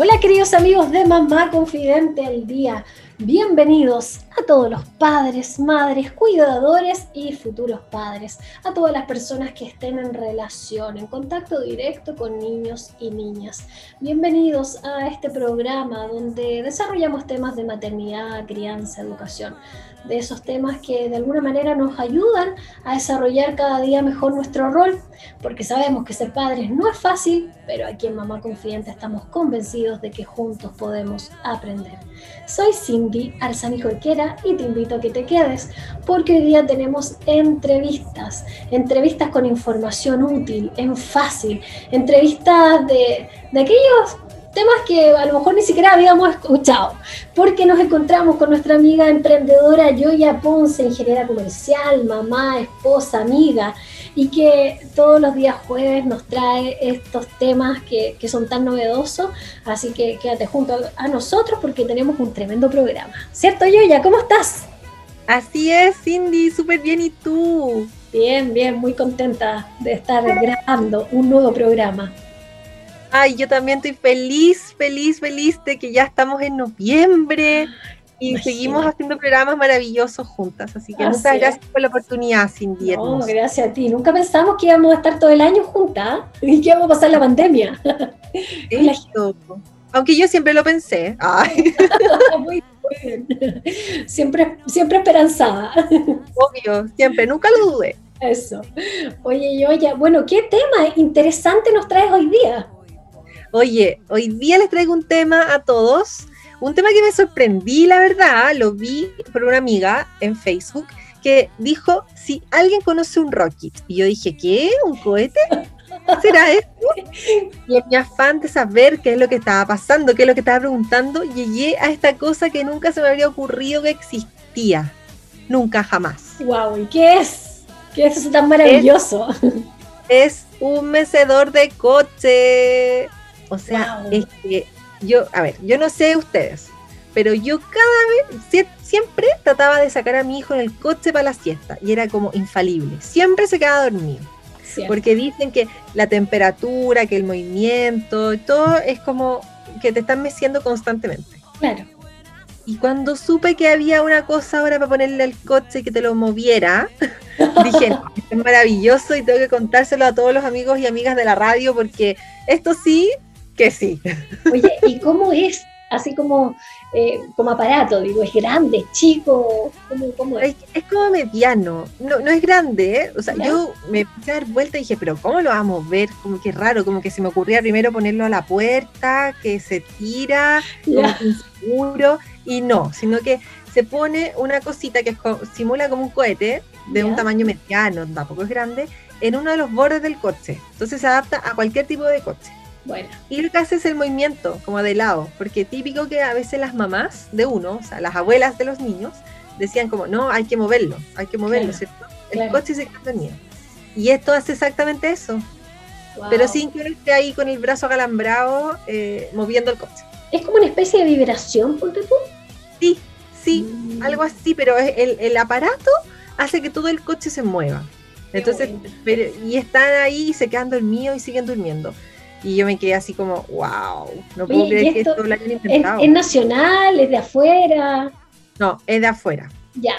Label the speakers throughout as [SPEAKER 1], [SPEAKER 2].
[SPEAKER 1] Hola queridos amigos de Mamá Confidente al Día. Bienvenidos a todos los padres, madres, cuidadores y futuros padres, a todas las personas que estén en relación, en contacto directo con niños y niñas. Bienvenidos a este programa donde desarrollamos temas de maternidad, crianza, educación, de esos temas que de alguna manera nos ayudan a desarrollar cada día mejor nuestro rol, porque sabemos que ser padres no es fácil, pero aquí en Mamá Confidente estamos convencidos de que juntos podemos aprender. Soy Cindy Arzani Jorquera y te invito a que te quedes porque hoy día tenemos entrevistas, entrevistas con información útil, en fácil, entrevistas de, de aquellos temas que a lo mejor ni siquiera habíamos escuchado, porque nos encontramos con nuestra amiga emprendedora Joya Ponce, ingeniera comercial, mamá, esposa, amiga, y que todos los días jueves nos trae estos temas que, que son tan novedosos, así que quédate junto a, a nosotros porque tenemos un tremendo programa. ¿Cierto, Joya? ¿Cómo estás?
[SPEAKER 2] Así es, Cindy, súper bien, ¿y tú?
[SPEAKER 1] Bien, bien, muy contenta de estar grabando un nuevo programa.
[SPEAKER 2] Ay, yo también estoy feliz, feliz, feliz de que ya estamos en noviembre y
[SPEAKER 1] Imagínate.
[SPEAKER 2] seguimos haciendo programas maravillosos juntas. Así que
[SPEAKER 1] Así
[SPEAKER 2] muchas gracias por la oportunidad, Cindy.
[SPEAKER 1] No, gracias a ti. Nunca pensamos que íbamos a estar todo el año juntas y que íbamos a pasar la pandemia.
[SPEAKER 2] Esto. Aunque yo siempre lo pensé. Ay,
[SPEAKER 1] Muy bien. Siempre, siempre esperanzada.
[SPEAKER 2] obvio, siempre, nunca lo dudé.
[SPEAKER 1] Eso. Oye, yo ya, bueno, ¿qué tema interesante nos traes hoy día?
[SPEAKER 2] Oye, hoy día les traigo un tema a todos, un tema que me sorprendí, la verdad, lo vi por una amiga en Facebook que dijo, si alguien conoce un Rocket, y yo dije, ¿qué? ¿Un cohete? ¿Qué será esto? Y en mi afán de saber qué es lo que estaba pasando, qué es lo que estaba preguntando, llegué a esta cosa que nunca se me habría ocurrido que existía. Nunca, jamás.
[SPEAKER 1] Wow, ¿y qué es? ¿Qué es eso tan maravilloso?
[SPEAKER 2] es un mecedor de coche. O sea,
[SPEAKER 1] Wow.
[SPEAKER 2] es que yo, a ver, yo no sé ustedes, pero yo cada vez, sie- siempre trataba de sacar a mi hijo en el coche para la siesta y era como infalible. Siempre se quedaba dormido. Porque dicen que la temperatura, que el movimiento, todo es como que te están meciendo constantemente.
[SPEAKER 1] Claro.
[SPEAKER 2] Y cuando supe que había una cosa ahora para ponerle al coche y que te lo moviera, dije, no, esto es maravilloso y tengo que contárselo a todos los amigos y amigas de la radio porque esto sí que sí.
[SPEAKER 1] Oye, ¿y cómo es? Así como, eh, como aparato, digo, ¿es grande, es chico? ¿Cómo, cómo es?
[SPEAKER 2] Es, es como mediano, no, no es grande, ¿eh? O sea,
[SPEAKER 1] ¿Ya?
[SPEAKER 2] yo me empecé a dar vuelta y dije, pero ¿cómo lo vamos a ver? Como que raro, como que se me ocurría primero ponerlo a la puerta, que se tira, como que inseguro, y no, sino que se pone una cosita que simula como un cohete de un tamaño mediano, tampoco es grande, en uno de los bordes del coche. Entonces se adapta a cualquier tipo de coche.
[SPEAKER 1] Bueno,
[SPEAKER 2] Y lo que hace es el movimiento, como de lado, porque típico que a veces las mamás de uno, o sea, las abuelas de los niños, decían como, no, hay que moverlo, hay que moverlo,
[SPEAKER 1] Claro,
[SPEAKER 2] ¿cierto? El
[SPEAKER 1] claro.
[SPEAKER 2] coche se queda dormido. Y esto hace exactamente eso,
[SPEAKER 1] wow.
[SPEAKER 2] pero sin que uno esté ahí con el brazo acalambrado eh, moviendo el coche.
[SPEAKER 1] ¿Es como una especie de vibración, ponte tú?
[SPEAKER 2] Sí, sí,
[SPEAKER 1] Mm,
[SPEAKER 2] algo así, pero el, el aparato hace que todo el coche se mueva. Entonces, pero- y están ahí y se quedan dormidos y siguen durmiendo. Y yo me quedé así como, wow, no puedo
[SPEAKER 1] Oye, ¿y
[SPEAKER 2] creer que
[SPEAKER 1] esto
[SPEAKER 2] lo hayan
[SPEAKER 1] ¿Es,
[SPEAKER 2] inventado.
[SPEAKER 1] es nacional? ¿Es de afuera?
[SPEAKER 2] No, es de afuera.
[SPEAKER 1] Ya.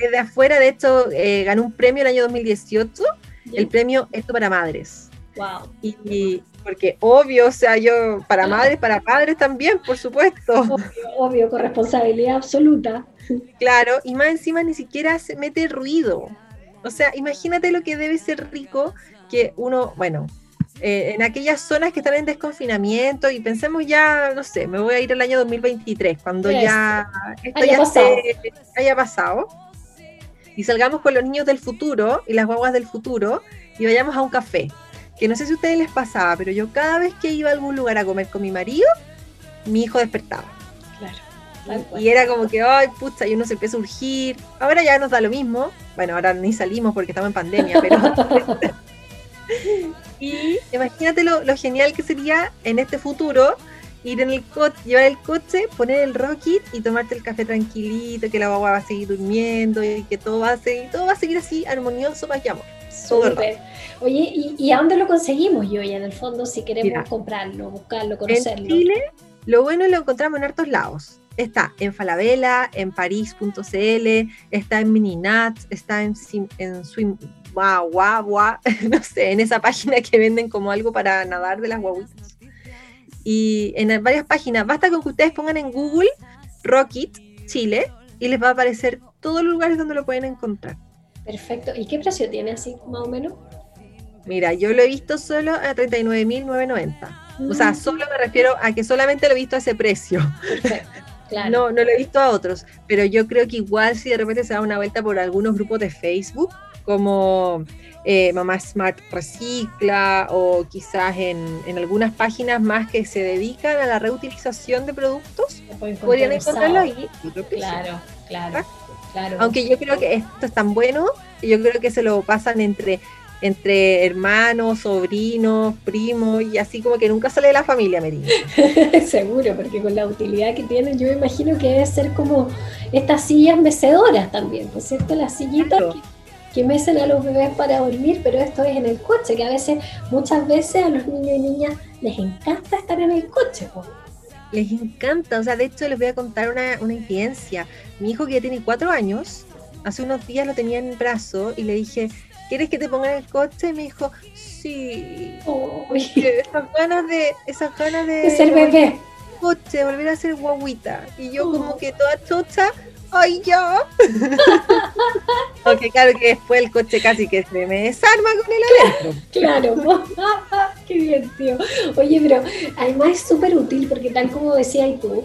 [SPEAKER 2] Es de afuera, de hecho, eh, ganó un premio el año 2018,
[SPEAKER 1] ya.
[SPEAKER 2] el premio Esto para Madres.
[SPEAKER 1] Wow.
[SPEAKER 2] Y, y- porque obvio, o sea, yo, para madres, para padres también, por supuesto.
[SPEAKER 1] Obvio, obvio, con responsabilidad absoluta.
[SPEAKER 2] Claro, y más encima ni siquiera se mete ruido. O sea, imagínate lo que debe ser rico que uno, bueno, eh, en aquellas zonas que están en desconfinamiento y pensemos ya, no sé, me voy a ir al año 2023, cuando ya esto
[SPEAKER 1] Haya
[SPEAKER 2] ya
[SPEAKER 1] pasado.
[SPEAKER 2] se- haya pasado. Y salgamos con los niños del futuro y las guaguas del futuro y vayamos a un café. que no sé si a ustedes les pasaba, pero yo cada vez que iba a algún lugar a comer con mi marido, mi hijo despertaba.
[SPEAKER 1] Claro.
[SPEAKER 2] Y era como que, ay, pucha, y uno se empieza a urgir. Ahora ya nos da lo mismo. Bueno, ahora ni salimos porque estamos en pandemia, pero. y imagínate lo, lo, genial que sería en este futuro ir en el coche, llevar el coche, poner el rocket y tomarte el café tranquilito, que la guagua va a seguir durmiendo y que todo va a seguir, todo va a seguir así armonioso, más amor.
[SPEAKER 1] Súper. Oye, ¿y, ¿y, a dónde lo conseguimos, yo en el fondo, si queremos Mira, comprarlo, buscarlo, conocerlo?
[SPEAKER 2] En Chile, lo bueno lo encontramos en hartos lados. Está en Falabella, en París.cl, está en Mininat, está en, en Swim, no sé, en esa página que venden como algo para nadar de las guaguitas. Y en varias páginas, basta con que ustedes pongan en Google Rocket Chile y les va a aparecer todos los lugares donde lo pueden encontrar.
[SPEAKER 1] Perfecto. ¿Y qué precio tiene así, más o menos?
[SPEAKER 2] Mira, yo lo he visto solo a 39.990. Mm. O sea, solo me refiero a que solamente lo he visto a ese precio.
[SPEAKER 1] Perfecto. Claro.
[SPEAKER 2] No, no lo he visto a otros, pero yo creo que igual si de repente se da una vuelta por algunos grupos de Facebook, como eh, Mamá Smart Recicla o quizás en, en, algunas páginas más que se dedican a la reutilización de productos, podrían encontrarlo ahí.
[SPEAKER 1] Claro, claro, claro.
[SPEAKER 2] Aunque yo creo que esto es tan bueno, yo creo que se lo pasan entre entre hermanos, sobrinos, primos, y así como que nunca sale de la familia, me
[SPEAKER 1] Seguro, porque con la utilidad que tienen, yo me imagino que debe ser como estas sillas mecedoras también, ¿no es cierto? Las sillitas claro. que, que, mecen a los bebés para dormir, pero esto es en el coche, que a veces, muchas veces a los niños y niñas les encanta estar en el coche. ¿no?
[SPEAKER 2] Les encanta, o sea, de hecho les voy a contar una, una incidencia. Mi hijo que ya tiene cuatro años, hace unos días lo tenía en el brazo y le dije, ¿quieres que te ponga en el coche? Y me dijo, sí.
[SPEAKER 1] Oh,
[SPEAKER 2] esas ganas de, esas ganas de,
[SPEAKER 1] de ser bebé.
[SPEAKER 2] Coche, volver a ser guaguita. Y yo oh. como que toda chocha, ¡ay ya! Aunque claro que después el coche casi que se me desarma con el adentro.
[SPEAKER 1] Claro, qué divertido. Oye, pero además es súper útil porque tal como decías tú,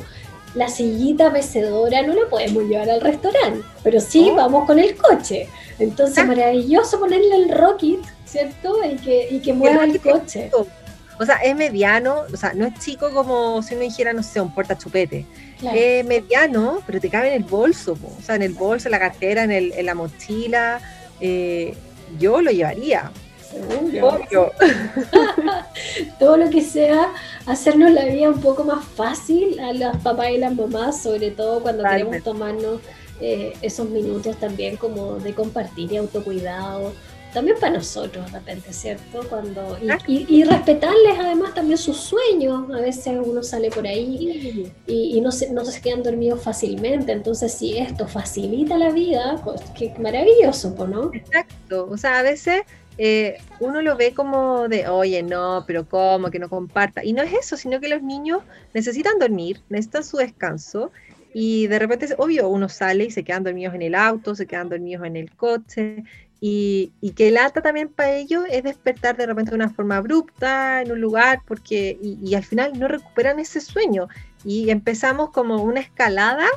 [SPEAKER 1] la sillita mecedora no la podemos llevar al restaurante, pero sí
[SPEAKER 2] Oh.
[SPEAKER 1] vamos con el coche. Entonces,
[SPEAKER 2] Ah.
[SPEAKER 1] maravilloso ponerle el rocket, ¿cierto? Y que, y que mueva el coche.
[SPEAKER 2] O sea, es mediano, o sea, no es chico como si uno dijera, no sé, un portachupete.
[SPEAKER 1] Claro.
[SPEAKER 2] Es mediano, pero te cabe en el bolso, po. o sea, en el bolso, en la cartera, en, el, en la mochila. Eh, yo lo llevaría, Obvio.
[SPEAKER 1] Todo lo que sea hacernos la vida un poco más fácil a los papás y las mamás, sobre todo cuando
[SPEAKER 2] Totalmente.
[SPEAKER 1] queremos tomarnos eh, esos minutos también como de compartir y autocuidado. También para nosotros, de repente, ¿cierto? Cuando, y,
[SPEAKER 2] Claro.
[SPEAKER 1] y- y respetarles además también sus sueños. A veces uno sale por ahí y, y no, se, no se quedan dormidos fácilmente. Entonces, si esto facilita la vida, pues qué maravilloso, ¿no?
[SPEAKER 2] Exacto, o sea, a veces eh, uno lo ve como de, oye, no, pero ¿cómo? Que no comparta. Y no es eso, sino que los niños necesitan dormir, necesitan su descanso. Y de repente, obvio, uno sale y se quedan dormidos en el auto, se quedan dormidos en el coche. Y, y que lata también para ellos es despertar de repente de una forma abrupta en un lugar, porque, y, y al final no recuperan ese sueño. Y empezamos como una escalada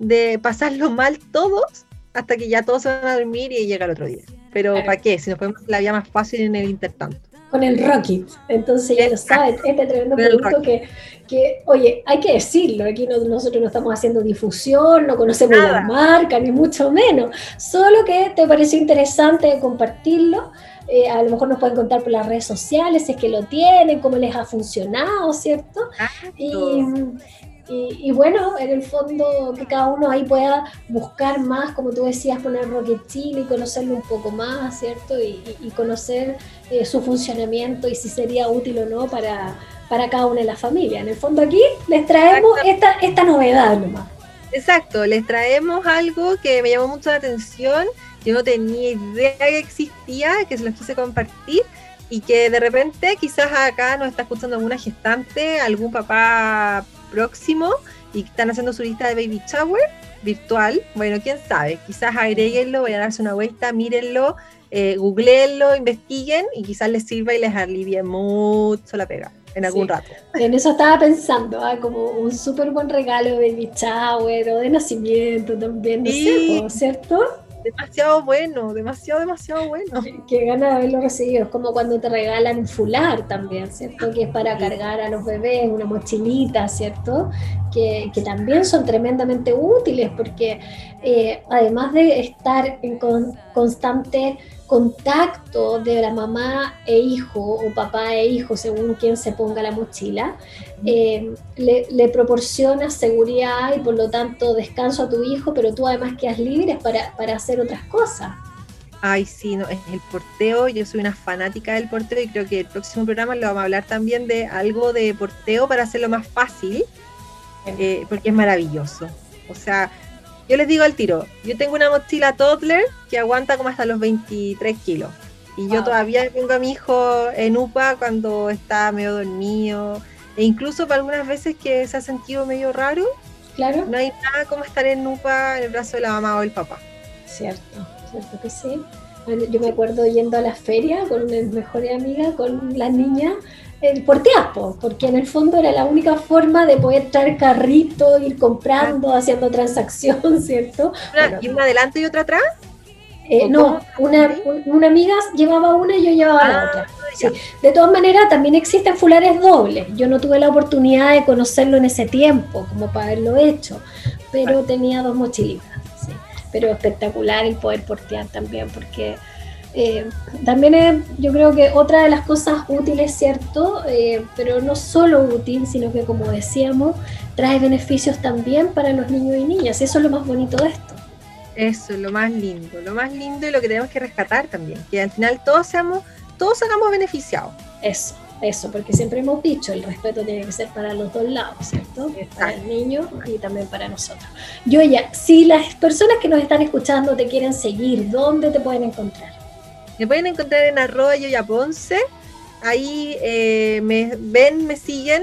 [SPEAKER 2] de pasarlo mal todos hasta que ya todos se van a dormir y llega el otro día. Pero
[SPEAKER 1] Claro.
[SPEAKER 2] ¿para qué? Si nos podemos hacer la vida más fácil en el intertanto.
[SPEAKER 1] con el Rocket. Entonces ya lo saben, este tremendo
[SPEAKER 2] Con
[SPEAKER 1] producto que, que, oye, hay que decirlo, aquí no- nosotros no estamos haciendo difusión, no conocemos
[SPEAKER 2] Nada.
[SPEAKER 1] la marca, ni mucho menos. Solo que te pareció interesante compartirlo. eh, a lo mejor nos pueden contar por las redes sociales si es que lo tienen, cómo les ha funcionado, ¿cierto? Y, y- y bueno, en el fondo que cada uno ahí pueda buscar más, como tú decías, poner Rocket Chile y conocerlo un poco más, ¿cierto? Y, conocer eh, su funcionamiento y si sería útil o no para, para cada una de las familias. En el fondo aquí les traemos esta, esta novedad nomás.
[SPEAKER 2] Exacto, les traemos algo que me llamó mucho la atención. Yo no tenía idea que existía, que se los quise compartir y que de repente quizás acá nos está escuchando alguna gestante, algún papá próximo y están haciendo su lista de baby shower virtual. Bueno, quién sabe, quizás agréguenlo, vayan a darse una vuelta, mírenlo, eh, googleenlo, investiguen y quizás les sirva y les alivie mucho la pega en algún
[SPEAKER 1] Sí.
[SPEAKER 2] rato.
[SPEAKER 1] En eso estaba pensando, ah, como un súper buen regalo de baby shower o de nacimiento también, no
[SPEAKER 2] Sí.
[SPEAKER 1] sé, ¿cierto?
[SPEAKER 2] Demasiado bueno, demasiado, demasiado bueno.
[SPEAKER 1] Qué gana de haberlo recibido. Es como cuando te regalan un fular también, ¿cierto? Que es para cargar a los bebés, una mochilita, ¿cierto? Que, que también son tremendamente útiles porque eh, además de estar en constante contacto de la mamá e hijo o papá e hijo, según quien se ponga la mochila, eh, le, proporciona seguridad y por lo tanto descanso a tu hijo, pero tú además quedas libre para, para hacer otras cosas.
[SPEAKER 2] Ay, sí, no, es el porteo. Yo soy una fanática del porteo y creo que el próximo programa lo vamos a hablar también de algo de porteo para hacerlo más fácil, eh, porque es maravilloso. O sea, yo les digo al tiro, yo tengo una mochila toddler que aguanta como hasta los 23 kilos. Y yo todavía tengo a mi hijo en UPA cuando está medio dormido. E incluso para algunas veces que se ha sentido medio raro,
[SPEAKER 1] claro.
[SPEAKER 2] no hay nada como estar en UPA en el brazo de la mamá o el papá.
[SPEAKER 1] Cierto, cierto que sí. Yo me acuerdo yendo a la feria con una mejor amiga, con la niña, por tiempo, porque en el fondo era la única forma de poder traer carrito, ir comprando, haciendo transacción, ¿cierto?
[SPEAKER 2] ¿Y una adelante y otra atrás?
[SPEAKER 1] Eh, no, una, una, amiga llevaba una y yo llevaba la ah, otra. De todas maneras, también existen fulares dobles. Yo no tuve la oportunidad de conocerlo en ese tiempo, como para haberlo hecho, pero tenía dos mochilitas. Pero espectacular el poder portear también, porque eh, también es, yo creo que otra de las cosas útiles, ¿cierto? Eh, pero no solo útil, sino que como decíamos, trae beneficios también para los niños y niñas. Eso es lo más bonito de esto.
[SPEAKER 2] Eso, lo más lindo, lo más lindo y lo que tenemos que rescatar también, que al final todos seamos, todos salgamos beneficiados.
[SPEAKER 1] Eso, eso, porque siempre hemos dicho, el respeto tiene que ser para los dos lados, ¿cierto? Para el niño y también para nosotros. Yo ya, si las personas que nos están escuchando te quieren seguir, ¿dónde te pueden encontrar?
[SPEAKER 2] Me pueden encontrar en arroba yoyaponce. Ahí eh, me ven, me siguen.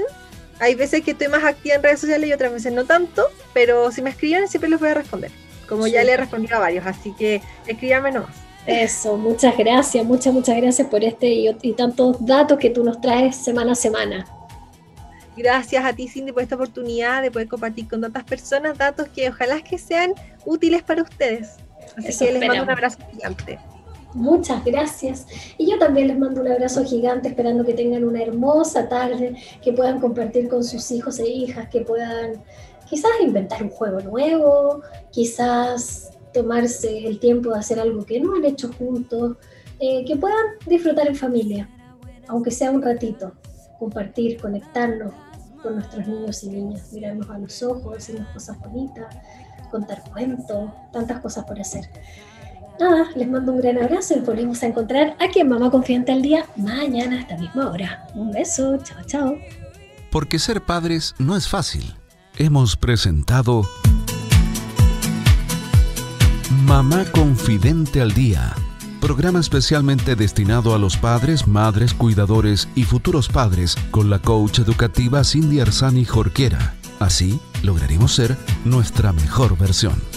[SPEAKER 2] Hay veces que estoy más activa en redes sociales y otras veces no tanto, pero si me escriben siempre les voy a responder. Como ya le he respondido a varios, así que escríbame nomás.
[SPEAKER 1] Eso, muchas gracias, muchas, muchas gracias por este y, y, tantos datos que tú nos traes semana a semana.
[SPEAKER 2] Gracias a ti, Cindy, por esta oportunidad de poder compartir con tantas personas datos que ojalá que sean útiles para ustedes. Así que les mando un abrazo gigante.
[SPEAKER 1] Muchas gracias. Y yo también les mando un abrazo gigante esperando que tengan una hermosa tarde, que puedan compartir con sus hijos e hijas, que puedan quizás inventar un juego nuevo, quizás tomarse el tiempo de hacer algo que no han hecho juntos, eh, que puedan disfrutar en familia, aunque sea un ratito, compartir, conectarnos con nuestros niños y niñas, mirarnos a los ojos, decirnos cosas bonitas, contar cuentos, tantas cosas por hacer nada, les mando un gran abrazo y volvemos a encontrar aquí en Mamá Confiante al Día mañana a esta misma hora. Un beso, chao, chao.
[SPEAKER 3] Porque ser padres no es fácil. Hemos presentado Mamá Confidente al Día, programa especialmente destinado a los padres, madres, cuidadores y futuros padres con la coach educativa Cindy Arzani Jorquera. Así lograremos ser nuestra mejor versión.